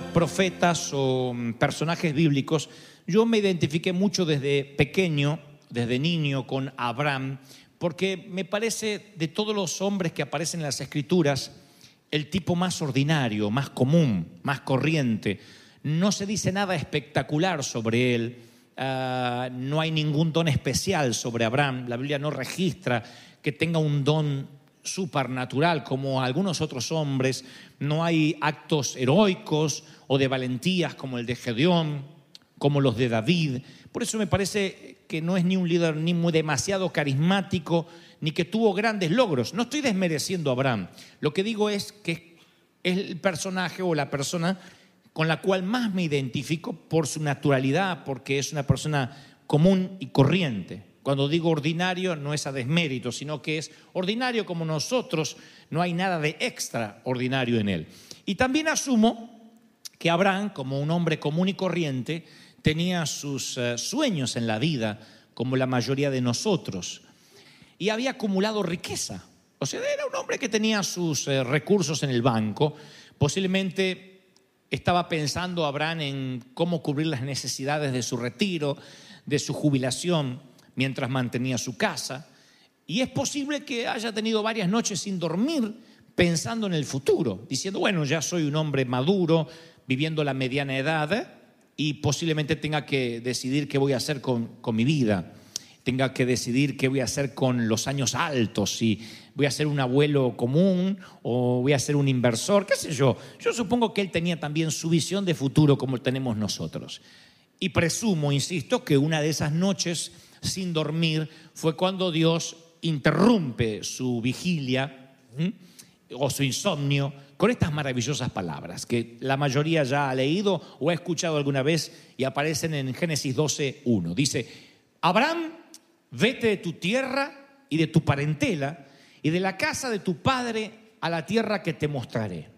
profetas o mm, personajes bíblicos, yo me identifiqué mucho desde pequeño, desde niño, con Abraham, porque me parece de todos los hombres que aparecen en las escrituras, el tipo más ordinario, más común, más corriente. No se dice nada espectacular sobre él, ah, no hay ningún don especial sobre Abraham, la Biblia no registra que tenga un don supernatural como algunos otros hombres, no hay actos heroicos o de valentías como el de Gedeón, como los de David. Por eso me parece que no es ni un líder ni muy demasiado carismático, ni que tuvo grandes logros. No estoy desmereciendo a Abraham. Lo que digo es que es el personaje o la persona con la cual más me identifico por su naturalidad, porque es una persona común y corriente. Cuando digo ordinario no es a desmérito, sino que es ordinario como nosotros, no hay nada de extraordinario en él. Y también asumo que Abraham, como un hombre común y corriente, tenía sus eh, sueños en la vida, como la mayoría de nosotros, y había acumulado riqueza. O sea, era un hombre que tenía sus eh, recursos en el banco, posiblemente estaba pensando Abraham en cómo cubrir las necesidades de su retiro, de su jubilación, mientras mantenía su casa. Y es posible que haya tenido varias noches sin dormir pensando en el futuro, diciendo, bueno, ya soy un hombre maduro, viviendo la mediana edad, y posiblemente tenga que decidir qué voy a hacer con, con mi vida, tenga que decidir qué voy a hacer con los años altos, si voy a ser un abuelo común o voy a ser un inversor, qué sé yo. Yo supongo que él tenía también su visión de futuro como tenemos nosotros. Y presumo, insisto, que una de esas noches sin dormir fue cuando Dios interrumpe su vigilia o su insomnio con estas maravillosas palabras que la mayoría ya ha leído o ha escuchado alguna vez y aparecen en Génesis 12.1. Dice, Abraham, vete de tu tierra y de tu parentela y de la casa de tu padre a la tierra que te mostraré.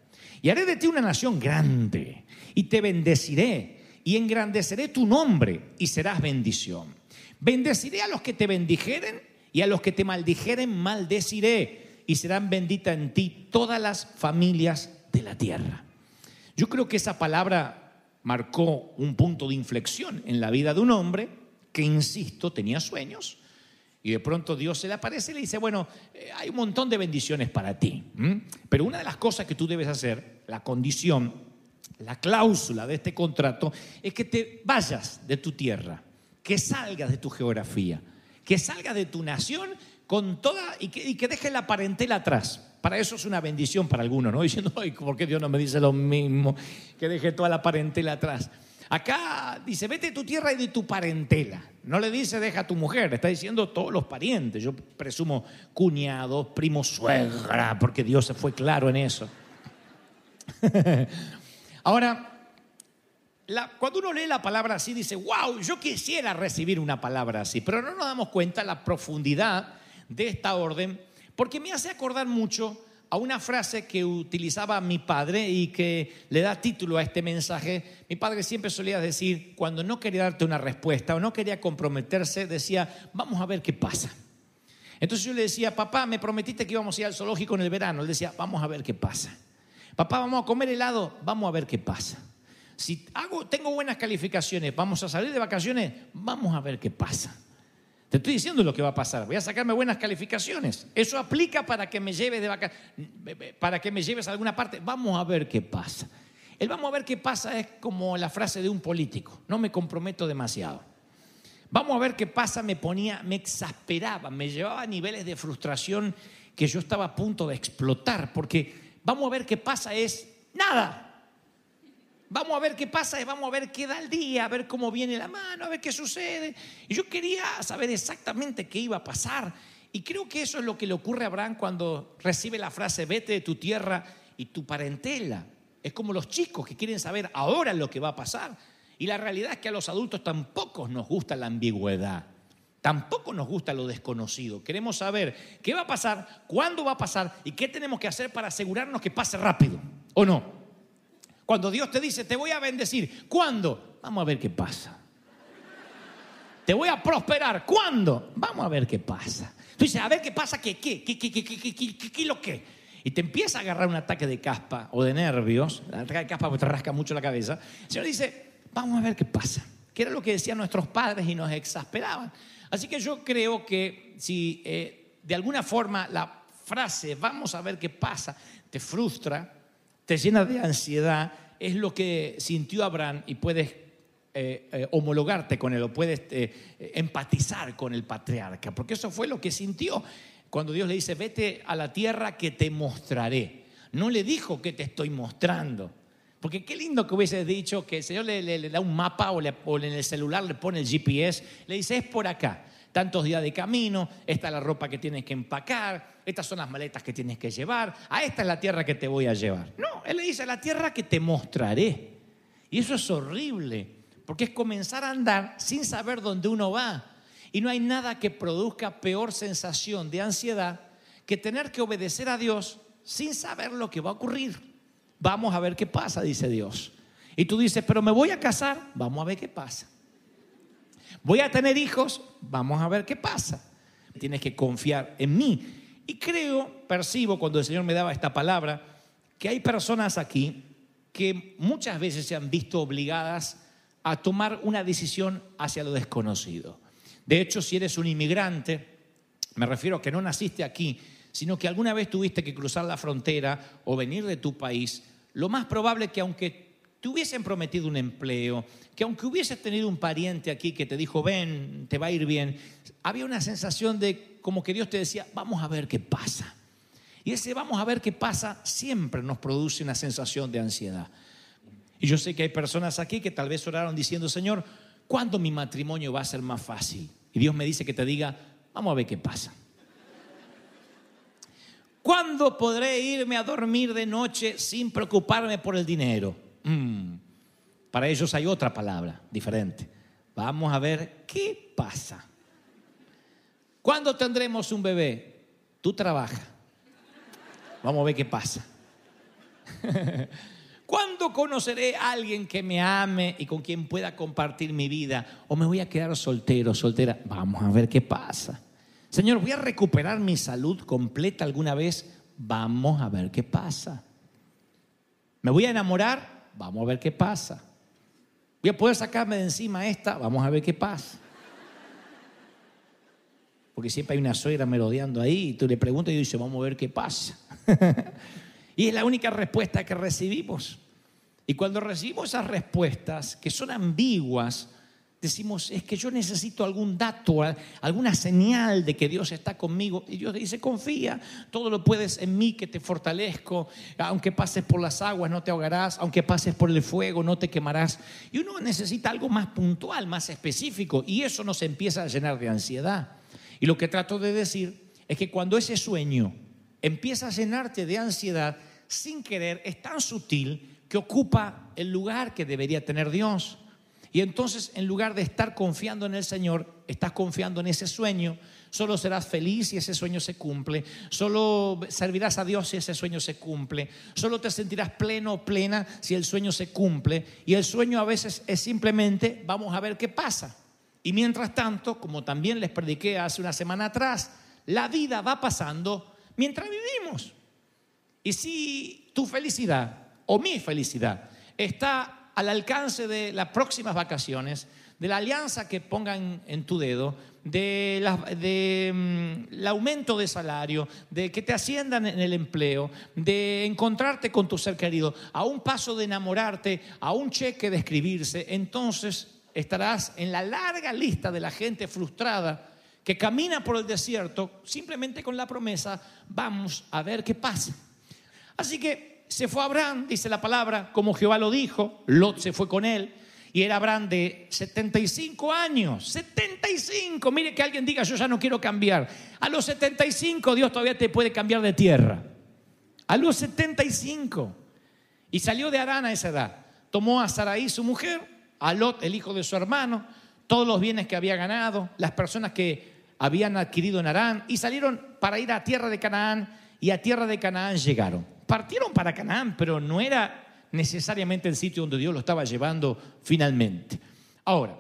Y haré de ti una nación grande y te bendeciré y engrandeceré tu nombre y serás bendición. Bendeciré a los que te bendijeren y a los que te maldijeren maldeciré y serán benditas en ti todas las familias de la tierra. Yo creo que esa palabra marcó un punto de inflexión en la vida de un hombre que, insisto, tenía sueños y de pronto Dios se le aparece y le dice, bueno, eh, hay un montón de bendiciones para ti, pero una de las cosas que tú debes hacer, la condición, la cláusula de este contrato, es que te vayas de tu tierra, que salgas de tu geografía, que salgas de tu nación con toda y que, y que dejes la parentela atrás. Para eso es una bendición para algunos, ¿no? Diciendo, ay, ¿por qué Dios no me dice lo mismo? Que deje toda la parentela atrás. Acá dice, vete de tu tierra y de tu parentela. No le dice, deja a tu mujer, está diciendo todos los parientes. Yo presumo cuñados, primos, suegra, porque Dios se fue claro en eso. Ahora, la- cuando uno lee la palabra así, dice, wow, yo quisiera recibir una palabra así, pero no nos damos cuenta la profundidad de esta orden, porque me hace acordar mucho a una frase que utilizaba mi padre y que le da título a este mensaje. Mi padre siempre solía decir, cuando no quería darte una respuesta o no quería comprometerse, decía, vamos a ver qué pasa. Entonces yo le decía, papá, me prometiste que íbamos a ir al zoológico en el verano. Él decía, vamos a ver qué pasa. Papá, vamos a comer helado, vamos a ver qué pasa. Si hago, tengo buenas calificaciones, vamos a salir de vacaciones, vamos a ver qué pasa. Te estoy diciendo lo que va a pasar. Voy a sacarme buenas calificaciones. Eso aplica para que me lleves de vaca- para que me lleves a alguna parte. Vamos a ver qué pasa. El vamos a ver qué pasa es como la frase de un político. No me comprometo demasiado. Vamos a ver qué pasa, me ponía, me exasperaba, me llevaba a niveles de frustración que yo estaba a punto de explotar, porque vamos a ver qué pasa es nada. Vamos a ver qué pasa, es vamos a ver qué da el día, a ver cómo viene la mano, a ver qué sucede. Y yo quería saber exactamente qué iba a pasar. Y creo que eso es lo que le ocurre a Abraham cuando recibe la frase, vete de tu tierra y tu parentela. Es como los chicos que quieren saber ahora lo que va a pasar. Y la realidad es que a los adultos tampoco nos gusta la ambigüedad. Tampoco nos gusta lo desconocido. Queremos saber qué va a pasar, cuándo va a pasar y qué tenemos que hacer para asegurarnos que pase rápido. ¿O no? Cuando Dios te dice, te voy a bendecir, ¿cuándo? Vamos a ver qué pasa. Te voy a prosperar, ¿cuándo? Vamos a ver qué pasa. Tú dices, a ver qué pasa, ¿qué, qué, qué, qué, qué, qué, qué, qué, qué, qué, lo qué? Y te empieza a agarrar un ataque de caspa o de nervios, el ataque de caspa te rasca mucho la cabeza. El Señor dice, vamos a ver qué pasa. Que era lo que decían nuestros padres y nos exasperaban. Así que yo creo que si eh, de alguna forma la frase vamos a ver qué pasa te frustra, te llena de ansiedad, es lo que sintió Abraham y puedes eh, eh, homologarte con él o puedes eh, empatizar con el patriarca, porque eso fue lo que sintió cuando Dios le dice, vete a la tierra que te mostraré. No le dijo que te estoy mostrando. Porque qué lindo que hubiese dicho que el Señor le da un mapa o, le- o en el celular le pone el GPS, le dice, es por acá. Tantos días de camino, esta es la ropa que tienes que empacar, estas son las maletas que tienes que llevar, a esta es la tierra que te voy a llevar. No, Él le dice, la tierra que te mostraré. Y eso es horrible, porque es comenzar a andar sin saber dónde uno va. Y no hay nada que produzca peor sensación de ansiedad que tener que obedecer a Dios sin saber lo que va a ocurrir. Vamos a ver qué pasa, dice Dios. Y tú dices, pero me voy a casar, vamos a ver qué pasa. Voy a tener hijos, vamos a ver qué pasa. Tienes que confiar en mí. Y creo, percibo cuando el Señor me daba esta palabra, que hay personas aquí que muchas veces se han visto obligadas a tomar una decisión hacia lo desconocido. De hecho, si eres un inmigrante, me refiero a que no naciste aquí, sino que alguna vez tuviste que cruzar la frontera o venir de tu país, lo más probable es que aunque te hubiesen prometido un empleo, que aunque hubieses tenido un pariente aquí que te dijo, ven, te va a ir bien, había una sensación de como que Dios te decía, vamos a ver qué pasa. Y ese vamos a ver qué pasa siempre nos produce una sensación de ansiedad. Y yo sé que hay personas aquí que tal vez oraron diciendo, Señor, ¿cuándo mi matrimonio va a ser más fácil? Y Dios me dice que te diga, vamos a ver qué pasa. ¿Cuándo podré irme a dormir de noche sin preocuparme por el dinero? Mm, Para ellos hay otra palabra diferente. Vamos a ver qué pasa. ¿Cuándo tendremos un bebé? Tú trabaja. Vamos a ver qué pasa. ¿Cuándo conoceré a alguien que me ame y con quien pueda compartir mi vida? ¿O me voy a quedar soltero, soltera? Vamos a ver qué pasa. Señor, ¿voy a recuperar mi salud completa alguna vez? Vamos a ver qué pasa. ¿Me voy a enamorar? Vamos a ver qué pasa. ¿Voy a poder sacarme de encima esta? Vamos a ver qué pasa. Porque siempre hay una suegra merodeando ahí y tú le preguntas y dice, vamos a ver qué pasa. y es la única respuesta que recibimos. Y cuando recibimos esas respuestas que son ambiguas, decimos, es que yo necesito algún dato, alguna señal de que Dios está conmigo. Y Dios dice, confía, todo lo puedes en mí que te fortalezco. Aunque pases por las aguas, no te ahogarás. Aunque pases por el fuego, no te quemarás. Y uno necesita algo más puntual, más específico. Y eso nos empieza a llenar de ansiedad. Y lo que trato de decir es que cuando ese sueño empieza a llenarte de ansiedad, sin querer, es tan sutil que ocupa el lugar que debería tener Dios. Y entonces, en lugar de estar confiando en el Señor, estás confiando en ese sueño. Solo serás feliz si ese sueño se cumple. Solo servirás a Dios si ese sueño se cumple. Solo te sentirás pleno o plena si el sueño se cumple. Y el sueño a veces es simplemente, vamos a ver qué pasa. Y mientras tanto, como también les prediqué hace una semana atrás, la vida va pasando mientras vivimos. Y si tu felicidad o mi felicidad está al alcance de las próximas vacaciones, de la alianza que pongan en tu dedo, de, la- de, mm, el aumento de salario, de que te asciendan en el empleo, de encontrarte con tu ser querido, a un paso de enamorarte, a un cheque de escribirse, entonces estarás en la larga lista de la gente frustrada que camina por el desierto simplemente con la promesa, vamos a ver qué pasa. Así que se fue Abraham, dice la palabra, como Jehová lo dijo, Lot se fue con él, y era Abraham de 75 años, 75, mire que alguien diga, yo ya no quiero cambiar. A los 75 Dios todavía te puede cambiar de tierra. A los 75. Y salió de Arán a esa edad. Tomó a Saraí, su mujer, a Lot, el hijo de su hermano, todos los bienes que había ganado, las personas que habían adquirido en Arán, y salieron para ir a tierra de Canaán, y a tierra de Canaán llegaron. Partieron para Canaán, pero no era necesariamente el sitio donde Dios lo estaba llevando finalmente. Ahora,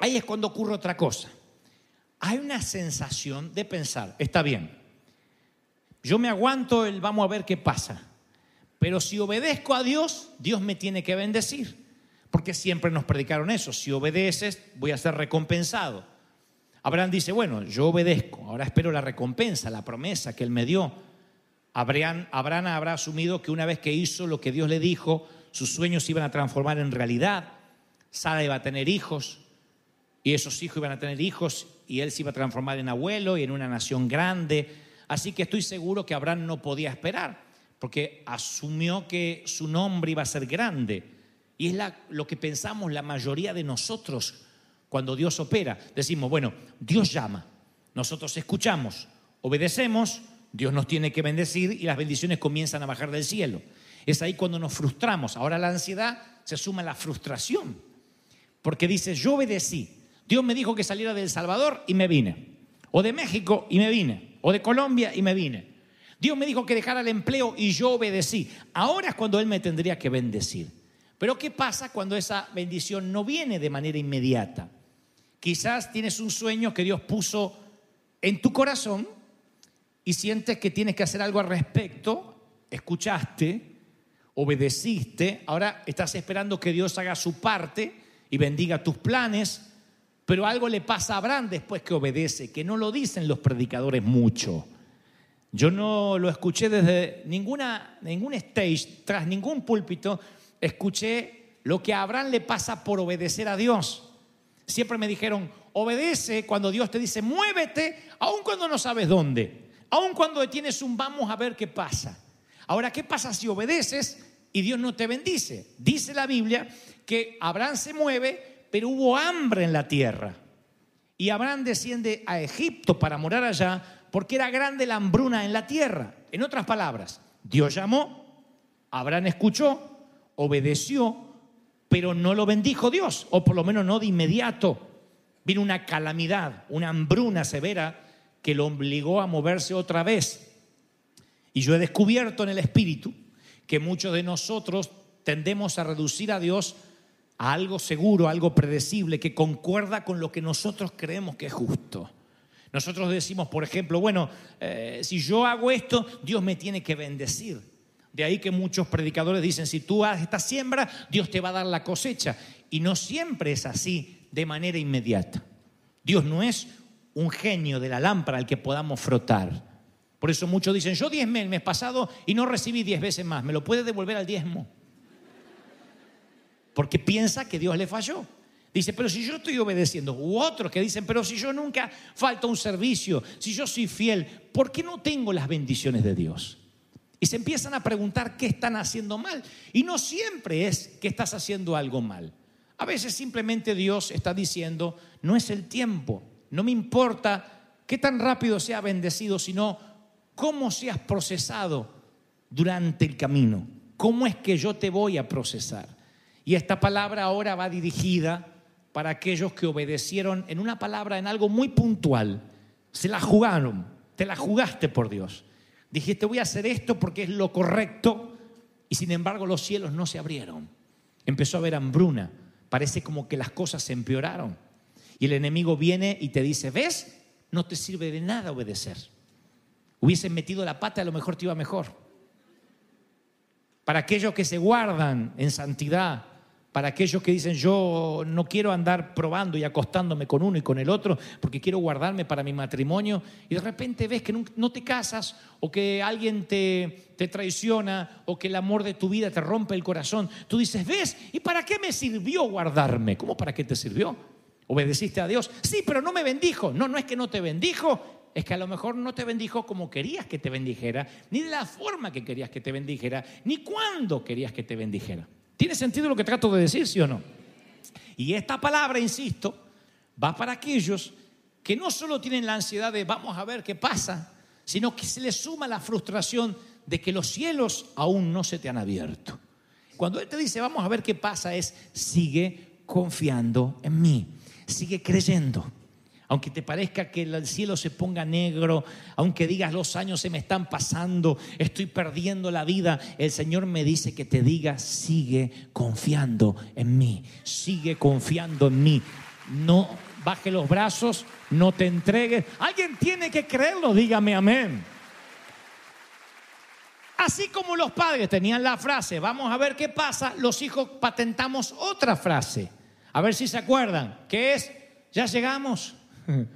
ahí es cuando ocurre otra cosa. Hay una sensación de pensar, está bien, yo me aguanto el vamos a ver qué pasa, pero si obedezco a Dios, Dios me tiene que bendecir, porque siempre nos predicaron eso, si obedeces voy a ser recompensado. Abraham dice, bueno, yo obedezco, ahora espero la recompensa, la promesa que él me dio. Abraham, habrá asumido que una vez que hizo lo que Dios le dijo, sus sueños se iban a transformar en realidad. Sara iba a tener hijos y esos hijos iban a tener hijos y él se iba a transformar en abuelo y en una nación grande. Así que estoy seguro que Abraham no podía esperar porque asumió que su nombre iba a ser grande. Y es la- lo que pensamos la mayoría de nosotros cuando Dios opera. Decimos, bueno, Dios llama, nosotros escuchamos, obedecemos, Dios nos tiene que bendecir y las bendiciones comienzan a bajar del cielo. Es ahí cuando nos frustramos. Ahora la ansiedad se suma a la frustración. Porque dice, yo obedecí. Dios me dijo que saliera de El Salvador y me vine. O de México y me vine. O de Colombia y me vine. Dios me dijo que dejara el empleo y yo obedecí. Ahora es cuando Él me tendría que bendecir. Pero ¿qué pasa cuando esa bendición no viene de manera inmediata? Quizás tienes un sueño que Dios puso en tu corazón y sientes que tienes que hacer algo al respecto. Escuchaste, obedeciste, ahora estás esperando que Dios haga su parte y bendiga tus planes, pero algo le pasa a Abraham después que obedece, que no lo dicen los predicadores mucho. Yo no lo escuché desde ninguna, ningún stage, tras ningún púlpito, escuché lo que a Abraham le pasa por obedecer a Dios. Siempre me dijeron, obedece cuando Dios te dice, muévete, aun cuando no sabes dónde, aun cuando tienes un vamos a ver qué pasa. Ahora, ¿qué pasa si obedeces y Dios no te bendice? Dice la Biblia que Abraham se mueve, pero hubo hambre en la tierra. Y Abraham desciende a Egipto para morar allá porque era grande la hambruna en la tierra. En otras palabras, Dios llamó, Abraham escuchó, obedeció, pero no lo bendijo Dios, o por lo menos no de inmediato. Vino una calamidad, una hambruna severa que lo obligó a moverse otra vez. Y yo he descubierto en el Espíritu que muchos de nosotros tendemos a reducir a Dios a algo seguro, a algo predecible, que concuerda con lo que nosotros creemos que es justo. Nosotros decimos, por ejemplo, bueno, eh, si yo hago esto, Dios me tiene que bendecir. De ahí que muchos predicadores dicen, si tú haces esta siembra, Dios te va a dar la cosecha. Y no siempre es así de manera inmediata. Dios no es un genio de la lámpara al que podamos frotar. Por eso muchos dicen, yo diezmé el mes pasado y no recibí diez veces más. ¿Me lo puede devolver al diezmo? Porque piensa que Dios le falló. Dice, pero si yo estoy obedeciendo, u otros que dicen, pero si yo nunca falto a un servicio, si yo soy fiel, ¿por qué no tengo las bendiciones de Dios? Y se empiezan a preguntar qué están haciendo mal. Y no siempre es que estás haciendo algo mal. A veces simplemente Dios está diciendo, no es el tiempo, no me importa qué tan rápido sea bendecido, sino cómo seas procesado durante el camino. ¿Cómo es que yo te voy a procesar? Y esta palabra ahora va dirigida para aquellos que obedecieron en una palabra, en algo muy puntual. Se la jugaron, te la jugaste por Dios. Dijiste, voy a hacer esto porque es lo correcto. Y sin embargo los cielos no se abrieron. Empezó a haber hambruna. Parece como que las cosas se empeoraron. Y el enemigo viene y te dice, ¿ves? No te sirve de nada obedecer. Hubiesen metido la pata, a lo mejor te iba mejor. Para aquellos que se guardan en santidad, para aquellos que dicen yo no quiero andar probando y acostándome con uno y con el otro porque quiero guardarme para mi matrimonio y de repente ves que no te casas o que alguien te, te traiciona o que el amor de tu vida te rompe el corazón, tú dices, ¿ves? ¿Y para qué me sirvió guardarme? ¿Cómo para qué te sirvió? ¿Obedeciste a Dios? Sí, pero no me bendijo. No, no es que no te bendijo, es que a lo mejor no te bendijo como querías que te bendijera, ni de la forma que querías que te bendijera, ni cuándo querías que te bendijera. ¿Tiene sentido lo que trato de decir, sí o no? Y esta palabra, insisto, va para aquellos que no solo tienen la ansiedad de vamos a ver qué pasa, sino que se les suma la frustración de que los cielos aún no se te han abierto. cuando Él te dice, vamos a ver qué pasa, es, sigue confiando en mí, sigue creyendo. Aunque te parezca que el cielo se ponga negro, aunque digas los años se me están pasando, estoy perdiendo la vida, el Señor me dice que te diga, sigue confiando en mí, sigue confiando en mí. No baje los brazos, no te entregues. Alguien tiene que creerlo, dígame amén. Así como los padres tenían la frase, vamos a ver qué pasa, los hijos patentamos otra frase. A ver si se acuerdan, que es, ya llegamos.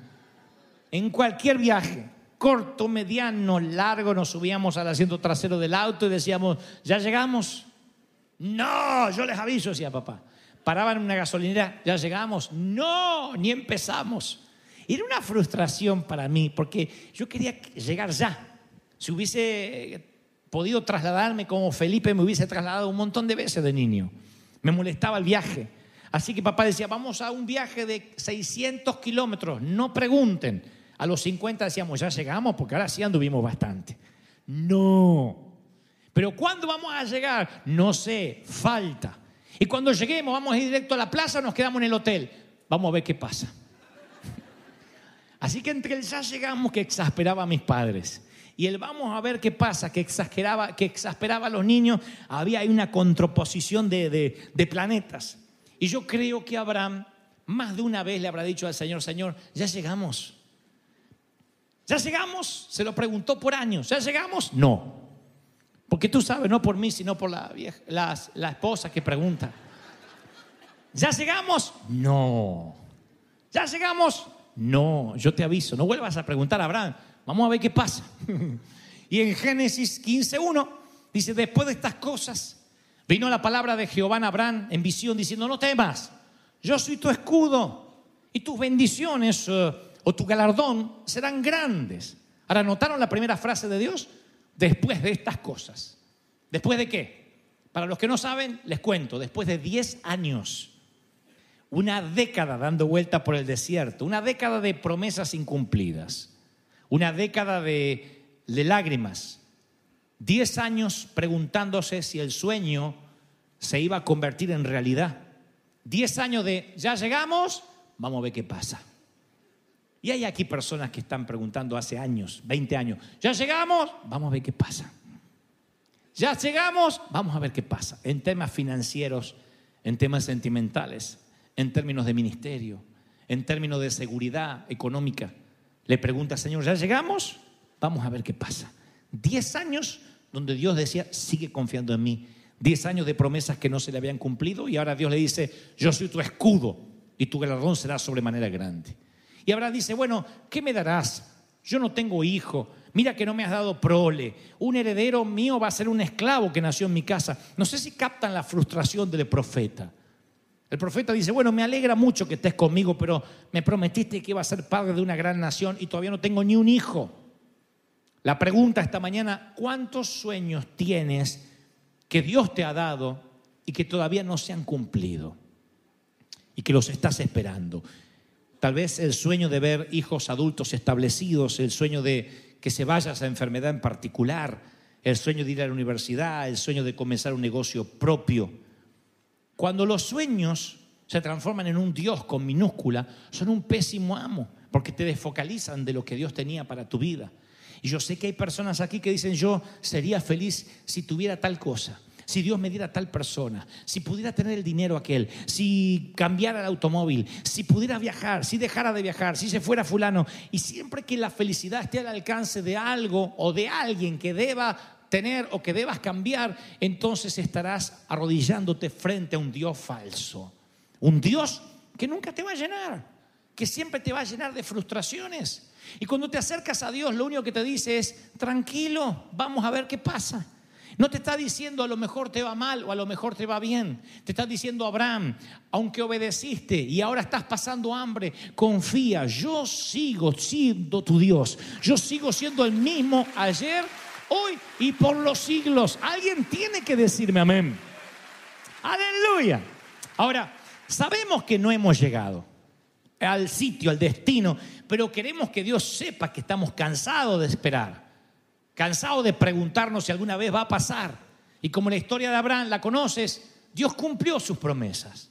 En cualquier viaje, corto, mediano, largo, nos subíamos al asiento trasero del auto y decíamos, ¿ya llegamos? No, yo les aviso, decía papá. Paraban en una gasolinera, ¿ya llegamos? No, ni empezamos. Era una frustración para mí, porque yo quería llegar ya. Si hubiese podido trasladarme como Felipe, me hubiese trasladado un montón de veces de niño. Me molestaba el viaje. Así que papá decía, vamos a un viaje de 600 kilómetros, no pregunten. A los 50 decíamos, ya llegamos, porque ahora sí anduvimos bastante. No. Pero ¿cuándo vamos a llegar? No sé, falta. Y cuando lleguemos, vamos a ir directo a la plaza nos quedamos en el hotel. Vamos a ver qué pasa. Así que entre el ya llegamos que exasperaba a mis padres y el vamos a ver qué pasa, que exasperaba, que exasperaba a los niños, había una contraposición de, de planetas. Y yo creo que Abraham más de una vez le habrá dicho al Señor, Señor, ya llegamos. ¿Ya llegamos? Se lo preguntó por años. ¿Ya llegamos? No. Porque tú sabes, no por mí, sino por la, vieja, la, esposa que pregunta. ¿Ya llegamos? No. ¿Ya llegamos? No. Yo te aviso, no vuelvas a preguntar a Abraham. Vamos a ver qué pasa. Y en Génesis 15.1 dice, después de estas cosas, vino la palabra de Jehová a Abraham en visión diciendo, no temas, yo soy tu escudo y tus bendiciones eh, o tu galardón serán grandes. Ahora, ¿notaron la primera frase de Dios? Después de estas cosas. ¿Después de qué? Para los que no saben, les cuento, después de 10 años, una década dando vuelta por el desierto, una década de promesas incumplidas, una década de, de lágrimas, 10 años preguntándose si el sueño se iba a convertir en realidad. 10 años de, ya llegamos, vamos a ver qué pasa. Y hay aquí personas que están preguntando hace años, 20 años, ¿ya llegamos? Vamos a ver qué pasa. ¿Ya llegamos? Vamos a ver qué pasa. En temas financieros, en temas sentimentales, en términos de ministerio, en términos de seguridad económica. Le pregunta, Señor, ¿ya llegamos? Vamos a ver qué pasa. Diez años donde Dios decía, sigue confiando en mí. Diez años de promesas que no se le habían cumplido y ahora Dios le dice, yo soy tu escudo y tu galardón será sobremanera grande. Y Abraham dice, bueno, ¿qué me darás? Yo no tengo hijo. Mira que no me has dado prole. Un heredero mío va a ser un esclavo que nació en mi casa. No sé si captan la frustración del profeta. El profeta dice, bueno, me alegra mucho que estés conmigo, pero me prometiste que iba a ser padre de una gran nación y todavía no tengo ni un hijo. La pregunta esta mañana, ¿cuántos sueños tienes que Dios te ha dado y que todavía no se han cumplido? Y que los estás esperando. Tal vez el sueño de ver hijos adultos establecidos, el sueño de que se vaya esa enfermedad en particular, el sueño de ir a la universidad, el sueño de comenzar un negocio propio. Cuando los sueños se transforman en un Dios con minúscula, son un pésimo amo, porque te desfocalizan de lo que Dios tenía para tu vida. Yo sé que hay personas aquí que dicen, yo sería feliz si tuviera tal cosa, si Dios me diera tal persona, si pudiera tener el dinero aquel, si cambiara el automóvil, si pudiera viajar, si dejara de viajar, si se fuera fulano. Y siempre que la felicidad esté al alcance de algo o de alguien que deba tener o que debas cambiar, entonces estarás arrodillándote frente a un Dios falso. Un Dios que nunca te va a llenar, que siempre te va a llenar de frustraciones. Y cuando te acercas a Dios, lo único que te dice es, tranquilo, vamos a ver qué pasa. No te está diciendo a lo mejor te va mal o a lo mejor te va bien. Te está diciendo Abraham, aunque obedeciste y ahora estás pasando hambre, confía, yo sigo siendo tu Dios. Yo sigo siendo el mismo ayer, hoy y por los siglos. Alguien tiene que decirme amén. Aleluya. Ahora, sabemos que no hemos llegado al sitio, al destino, pero queremos que Dios sepa que estamos cansados de esperar, cansados de preguntarnos si alguna vez va a pasar. Y como la historia de Abraham la conoces, Dios cumplió sus promesas.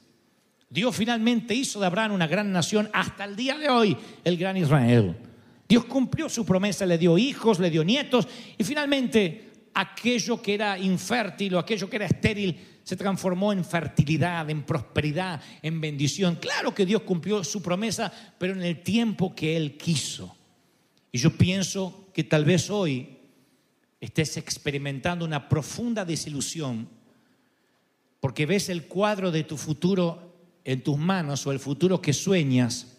Dios finalmente hizo de Abraham una gran nación hasta el día de hoy, el gran Israel. Dios cumplió su promesa, le dio hijos, le dio nietos y finalmente aquello que era infértil o aquello que era estéril se transformó en fertilidad, en prosperidad, en bendición. Claro que Dios cumplió su promesa, pero en el tiempo que Él quiso. Y yo pienso que tal vez hoy estés experimentando una profunda desilusión porque ves el cuadro de tu futuro en tus manos o el futuro que sueñas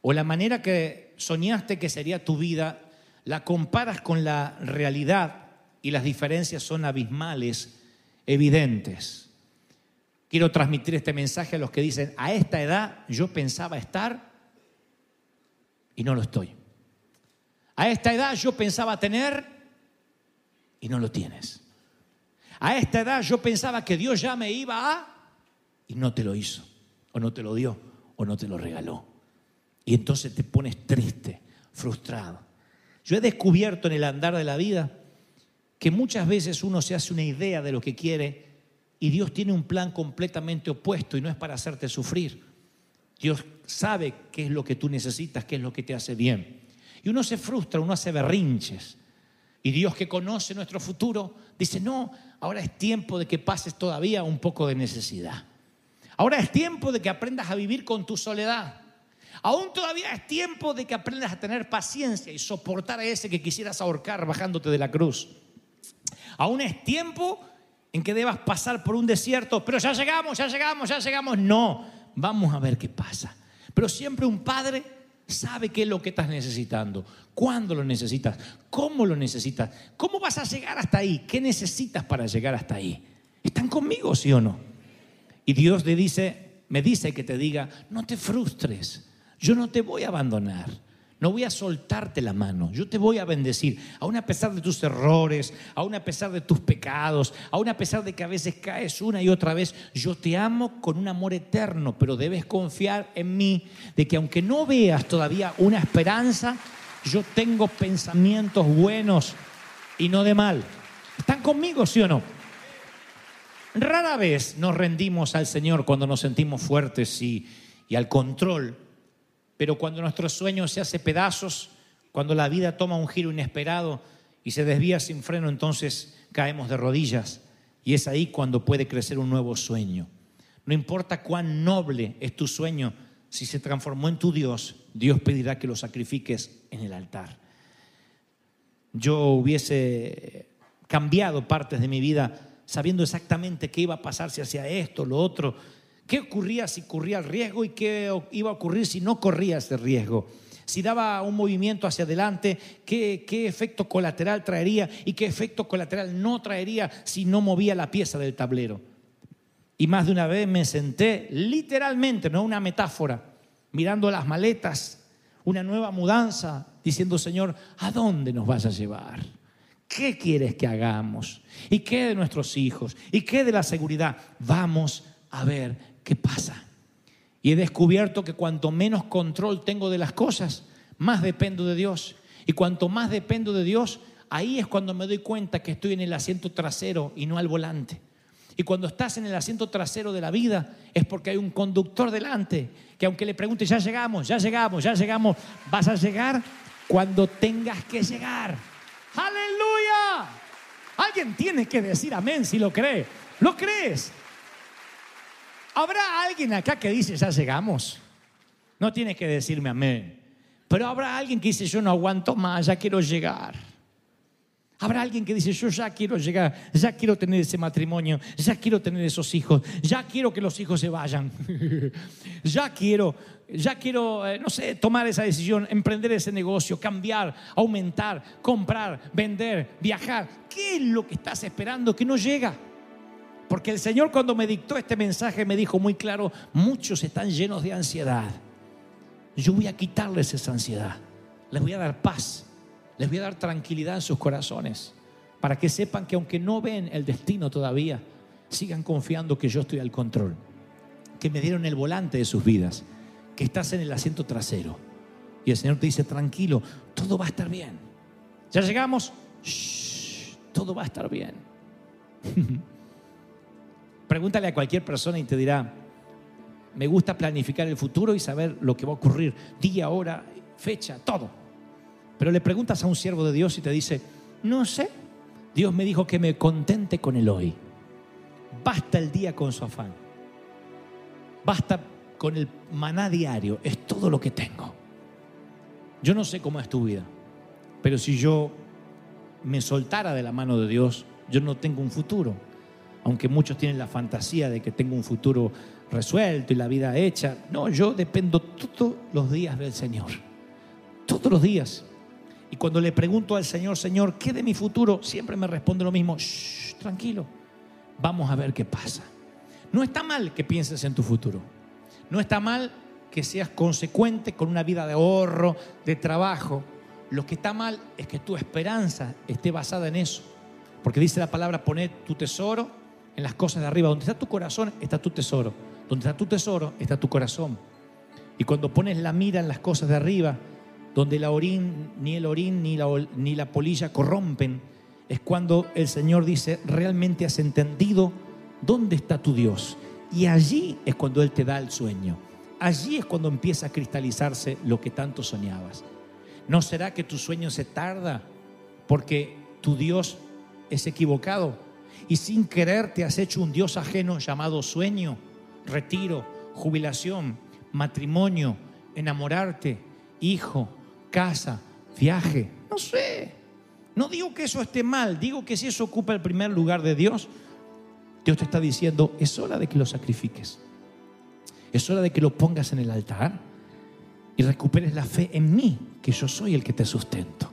o la manera que soñaste que sería tu vida, la comparas con la realidad y las diferencias son abismales, evidentes. Quiero transmitir este mensaje a los que dicen, a esta edad yo pensaba estar y no lo estoy. A esta edad yo pensaba tener y no lo tienes. A esta edad yo pensaba que Dios ya me iba a y no te lo hizo, o no te lo dio, o no te lo regaló. Y entonces te pones triste, frustrado. Yo he descubierto en el andar de la vida que muchas veces uno se hace una idea de lo que quiere y Dios tiene un plan completamente opuesto y no es para hacerte sufrir. Dios sabe qué es lo que tú necesitas, qué es lo que te hace bien. Y uno se frustra, uno hace berrinches. Y Dios que conoce nuestro futuro dice, no, ahora es tiempo de que pases todavía un poco de necesidad. Ahora es tiempo de que aprendas a vivir con tu soledad. Aún todavía es tiempo de que aprendas a tener paciencia y soportar a ese que quisieras ahorcar bajándote de la cruz. Aún es tiempo en que debas pasar por un desierto, pero ya llegamos, ya llegamos, ya llegamos. No, vamos a ver qué pasa. Pero siempre un padre sabe qué es lo que estás necesitando, cuándo lo necesitas, cómo lo necesitas, cómo vas a llegar hasta ahí, qué necesitas para llegar hasta ahí. ¿Están conmigo, sí o no? Y Dios le dice, me dice que te diga, no te frustres, yo no te voy a abandonar. No voy a soltarte la mano, yo te voy a bendecir, aún a pesar de tus errores, aún a pesar de tus pecados, aún a pesar de que a veces caes una y otra vez, yo te amo con un amor eterno, pero debes confiar en mí de que aunque no veas todavía una esperanza, yo tengo pensamientos buenos y no de mal. ¿Están conmigo, sí o no? Rara vez nos rendimos al Señor cuando nos sentimos fuertes y, y al control pero cuando nuestro sueño se hace pedazos, cuando la vida toma un giro inesperado y se desvía sin freno, entonces caemos de rodillas. Y es ahí cuando puede crecer un nuevo sueño. No importa cuán noble es tu sueño, si se transformó en tu Dios, Dios pedirá que lo sacrifiques en el altar. Yo hubiese cambiado partes de mi vida sabiendo exactamente qué iba a pasar si hacía esto, lo otro, ¿Qué ocurría si corría el riesgo y qué iba a ocurrir si no corría ese riesgo? Si daba un movimiento hacia adelante, ¿qué, ¿qué, efecto colateral traería y qué efecto colateral no traería si no movía la pieza del tablero? Y más de una vez me senté, literalmente, no una metáfora, mirando las maletas, una nueva mudanza, diciendo, Señor, ¿a dónde nos vas a llevar? ¿Qué quieres que hagamos? ¿Y qué de nuestros hijos? ¿Y qué de la seguridad? Vamos a ver ¿qué pasa? Y he descubierto que cuanto menos control tengo de las cosas, más dependo de Dios. Y cuanto más dependo de Dios, ahí es cuando me doy cuenta que estoy en el asiento trasero y no al volante. Y cuando estás en el asiento trasero de la vida es porque hay un conductor delante, que aunque le pregunte, ya llegamos, ya llegamos, ya llegamos, vas a llegar cuando tengas que llegar. Aleluya. Alguien tiene que decir amén si lo cree. ¿Lo crees? ¿Habrá alguien acá que dice, ya llegamos? No tienes que decirme amén. Pero habrá alguien que dice, yo no aguanto más, ya quiero llegar. Habrá alguien que dice, yo ya quiero llegar, ya quiero tener ese matrimonio, ya quiero tener esos hijos, ya quiero que los hijos se vayan, ya quiero, ya quiero, eh, no sé, tomar esa decisión, emprender ese negocio, cambiar, aumentar, comprar, vender, viajar. ¿Qué es lo que estás esperando que no llega? Porque el Señor cuando me dictó este mensaje me dijo muy claro, muchos están llenos de ansiedad. Yo voy a quitarles esa ansiedad. Les voy a dar paz. Les voy a dar tranquilidad en sus corazones. Para que sepan que aunque no ven el destino todavía, sigan confiando que yo estoy al control. Que me dieron el volante de sus vidas. Que estás en el asiento trasero. Y el Señor te dice, tranquilo, todo va a estar bien. ¿Ya llegamos? todo va a estar bien. Pregúntale a cualquier persona y te dirá, me gusta planificar el futuro y saber lo que va a ocurrir, día, hora, fecha, todo. Pero le preguntas a un siervo de Dios y te dice, no sé, Dios me dijo que me contente con el hoy. Basta el día con su afán. Basta con el maná diario. Es todo lo que tengo. Yo no sé cómo es tu vida, pero si yo me soltara de la mano de Dios, yo no tengo un futuro. Aunque muchos tienen la fantasía de que tengo un futuro resuelto y la vida hecha. No, yo dependo todos los días del Señor. Todos los días. Y cuando le pregunto al Señor, Señor, ¿qué de mi futuro? Siempre me responde lo mismo. Tranquilo. Vamos a ver qué pasa. No está mal que pienses en tu futuro. No está mal que seas consecuente con una vida de ahorro, de trabajo. Lo que está mal es que tu esperanza esté basada en eso. Porque dice la palabra, poner tu tesoro en las cosas de arriba. Donde está tu corazón, está tu tesoro. Donde está tu tesoro, está tu corazón. Y cuando pones la mira en las cosas de arriba, donde la orín, ni el orín, ni la, ni la polilla corrompen, es cuando el Señor dice, realmente has entendido dónde está tu Dios. Y allí es cuando Él te da el sueño. Allí es cuando empieza a cristalizarse lo que tanto soñabas. ¿No será que tu sueño se tarda porque tu Dios es equivocado? Y sin querer te has hecho un Dios ajeno llamado sueño, retiro, jubilación, matrimonio, enamorarte, hijo, casa, viaje. No sé. No digo que eso esté mal, digo que si eso ocupa el primer lugar de Dios, Dios te está diciendo, es hora de que lo sacrifiques. Es hora de que lo pongas en el altar y recuperes la fe en mí, que yo soy el que te sustento.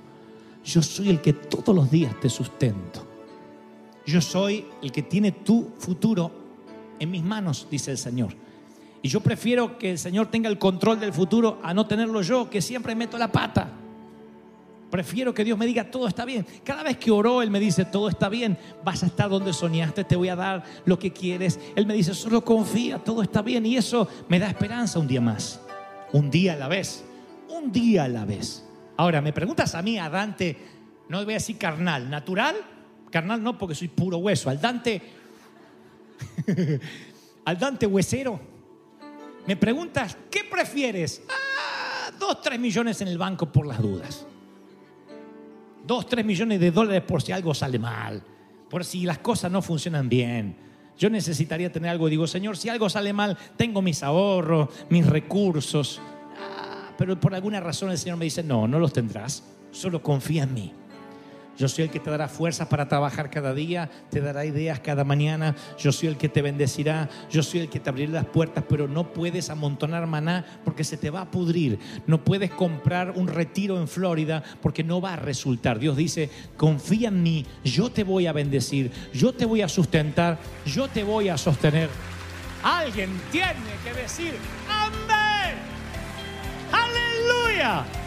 Yo soy el que todos los días te sustento. Yo soy el que tiene tu futuro en mis manos, dice el Señor. Y yo prefiero que el Señor tenga el control del futuro a no tenerlo yo, que siempre meto la pata. Prefiero que Dios me diga, todo está bien. Cada vez que oró, Él me dice, todo está bien. Vas a estar donde soñaste, te voy a dar lo que quieres. Él me dice, solo confía, todo está bien. Y eso me da esperanza un día más. Un día a la vez. Un día a la vez. Ahora, me preguntas a mí, a Dante, no voy a decir carnal, natural. Carnal no, porque soy puro hueso. Al Dante, al Dante huesero. Me preguntas, ¿qué prefieres? Ah, dos, tres millones en el banco por las dudas. Dos, tres millones de dólares por si algo sale mal, por si las cosas no funcionan bien. Yo necesitaría tener algo, digo, Señor, si algo sale mal, tengo mis ahorros, mis recursos. Ah, pero por alguna razón el Señor me dice, no, no los tendrás, solo confía en mí. Yo soy el que te dará fuerzas para trabajar cada día, te dará ideas cada mañana. Yo soy el que te bendecirá, yo soy el que te abrirá las puertas, pero no puedes amontonar maná porque se te va a pudrir. No puedes comprar un retiro en Florida porque no va a resultar. Dios dice, confía en mí, yo te voy a bendecir, yo te voy a sustentar, yo te voy a sostener. Alguien tiene que decir, amén, aleluya.